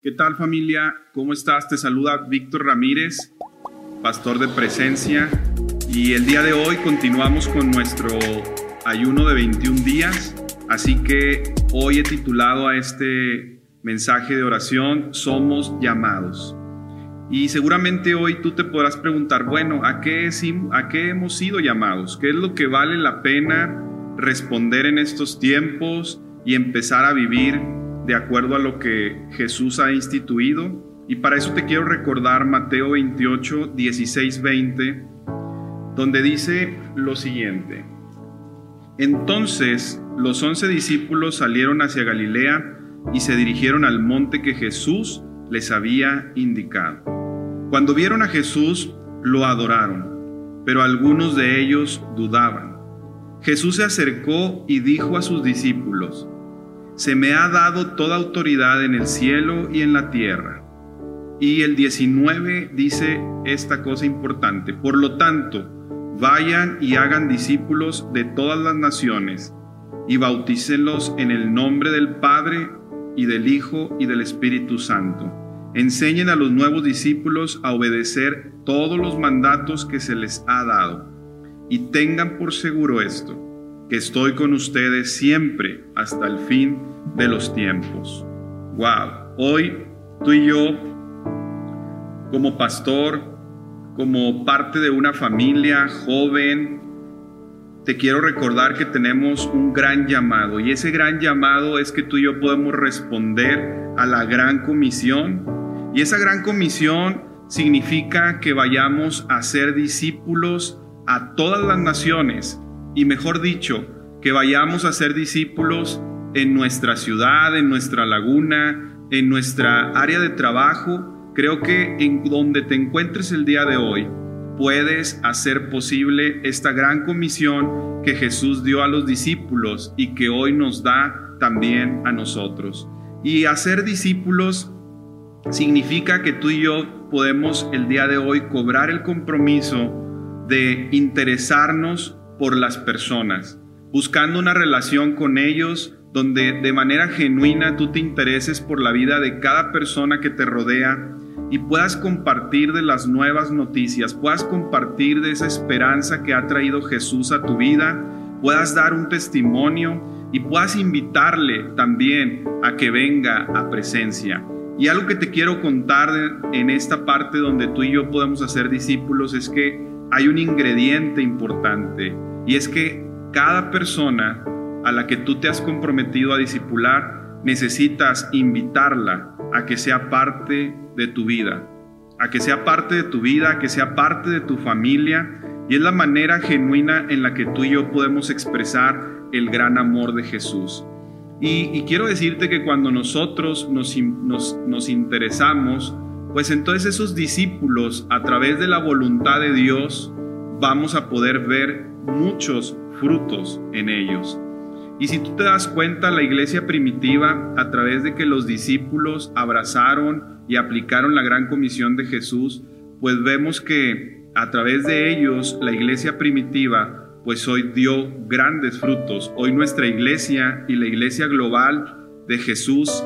¿Qué tal familia? ¿Cómo estás? Te saluda Víctor Ramírez, pastor de presencia. Y el día de hoy continuamos con nuestro ayuno de 21 días. Así que hoy he titulado a este mensaje de oración, Somos llamados. Y seguramente hoy tú te podrás preguntar, bueno, ¿a qué, ¿a qué hemos sido llamados? ¿Qué es lo que vale la pena responder en estos tiempos y empezar a vivir de acuerdo a lo que Jesús ha instituido. Y para eso te quiero recordar Mateo 28, 16, 20, donde dice lo siguiente. Entonces los once discípulos salieron hacia Galilea y se dirigieron al monte que Jesús les había indicado. Cuando vieron a Jesús, lo adoraron, pero algunos de ellos dudaban. Jesús se acercó y dijo a sus discípulos, se me ha dado toda autoridad en el cielo y en la tierra. Y el 19 dice esta cosa importante, por lo tanto, vayan y hagan discípulos de todas las naciones y bautícenlos en el nombre del Padre y del Hijo y del Espíritu Santo. Enseñen a los nuevos discípulos a obedecer todos los mandatos que se les ha dado. Y tengan por seguro esto, que estoy con ustedes siempre hasta el fin de los tiempos. Wow, hoy tú y yo, como pastor, como parte de una familia joven, te quiero recordar que tenemos un gran llamado y ese gran llamado es que tú y yo podemos responder a la gran comisión y esa gran comisión significa que vayamos a ser discípulos a todas las naciones y mejor dicho, que vayamos a ser discípulos en nuestra ciudad, en nuestra laguna, en nuestra área de trabajo. Creo que en donde te encuentres el día de hoy, puedes hacer posible esta gran comisión que Jesús dio a los discípulos y que hoy nos da también a nosotros. Y hacer discípulos significa que tú y yo podemos el día de hoy cobrar el compromiso de interesarnos por las personas, buscando una relación con ellos donde de manera genuina tú te intereses por la vida de cada persona que te rodea y puedas compartir de las nuevas noticias, puedas compartir de esa esperanza que ha traído Jesús a tu vida, puedas dar un testimonio y puedas invitarle también a que venga a presencia. Y algo que te quiero contar en esta parte donde tú y yo podemos hacer discípulos es que hay un ingrediente importante y es que cada persona a la que tú te has comprometido a discipular, necesitas invitarla a que sea parte de tu vida, a que sea parte de tu vida, a que sea parte de tu familia, y es la manera genuina en la que tú y yo podemos expresar el gran amor de Jesús. Y, quiero decirte que cuando nosotros nos, nos, nos interesamos, pues entonces esos discípulos, a través de la voluntad de Dios, vamos a poder ver muchos frutos en ellos. Y si tú te das cuenta, la iglesia primitiva, a través de que los discípulos abrazaron y aplicaron la gran comisión de Jesús, pues vemos que a través de ellos la iglesia primitiva pues hoy dio grandes frutos. Hoy nuestra iglesia y la iglesia global de Jesús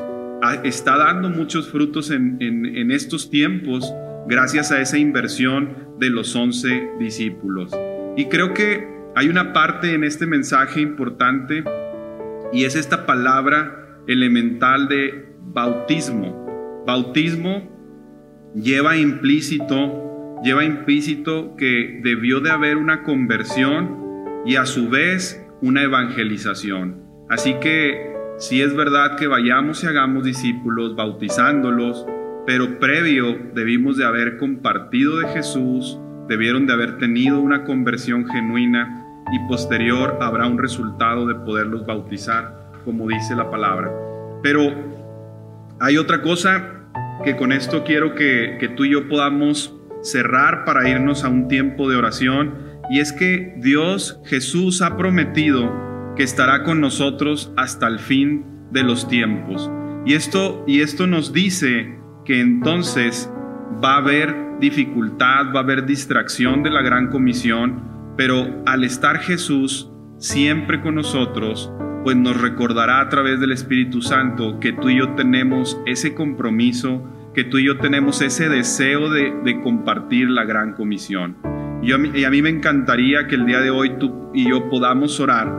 está dando muchos frutos en, en estos tiempos gracias a esa inversión de los once discípulos. Y creo que hay una parte en este mensaje importante y es esta palabra elemental de bautismo. Bautismo lleva implícito, lleva implícito que debió de haber una conversión y a su vez una evangelización. Así que si es verdad que vayamos y hagamos discípulos bautizándolos, pero previo debimos de haber compartido de Jesús, debieron de haber tenido una conversión genuina y posterior habrá un resultado de poderlos bautizar, como dice la palabra. Pero hay otra cosa que con esto quiero que, tú y yo podamos cerrar para irnos a un tiempo de oración, y es que Dios Jesús ha prometido que estará con nosotros hasta el fin de los tiempos. Y esto, y esto nos dice que entonces va a haber dificultad, va a haber distracción de la gran comisión, pero al estar Jesús siempre con nosotros, pues nos recordará a través del Espíritu Santo que tú y yo tenemos ese compromiso, que tú y yo tenemos ese deseo de, compartir la gran comisión. Y y a mí me encantaría que el día de hoy tú y yo podamos orar.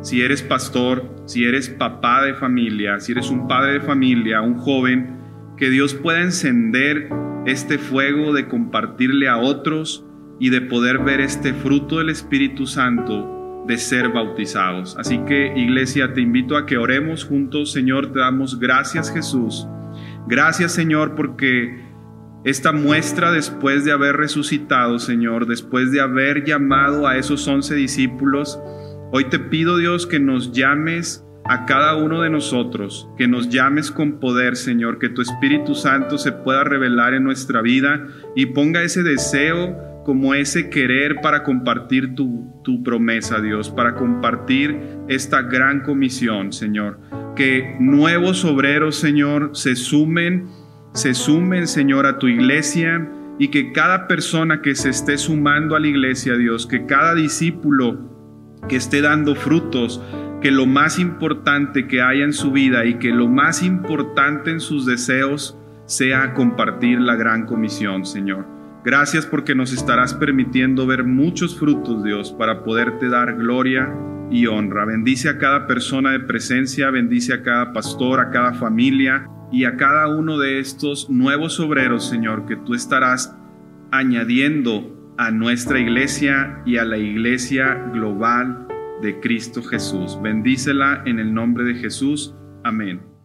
Si eres pastor, si eres papá de familia, si eres un padre de familia, un joven, que Dios pueda encender este fuego de compartirle a otros y de poder ver este fruto del Espíritu Santo de ser bautizados. Así que iglesia, te invito a que oremos juntos. Señor, te damos gracias Jesús. Gracias Señor porque esta muestra después de haber resucitado, Señor, después de haber llamado a esos once discípulos, hoy te pido Dios que nos llames a cada uno de nosotros, que nos llames con poder, Señor, que tu Espíritu Santo se pueda revelar en nuestra vida y ponga ese deseo como ese querer para compartir tu, tu promesa, Dios, para compartir esta gran comisión, Señor. Que nuevos obreros, Señor, se sumen, se sumen, Señor, a tu iglesia y que cada persona que se esté sumando a la iglesia, Dios, que cada discípulo que esté dando frutos, que lo más importante que haya en su vida y que lo más importante en sus deseos sea compartir la gran comisión, Señor. Gracias porque nos estarás permitiendo ver muchos frutos, Dios, para poderte dar gloria y honra. Bendice a cada persona de presencia, bendice a cada pastor, a cada familia y a cada uno de estos nuevos obreros, Señor, que tú estarás añadiendo a nuestra iglesia y a la iglesia global de Cristo Jesús. Bendícela en el nombre de Jesús. Amén.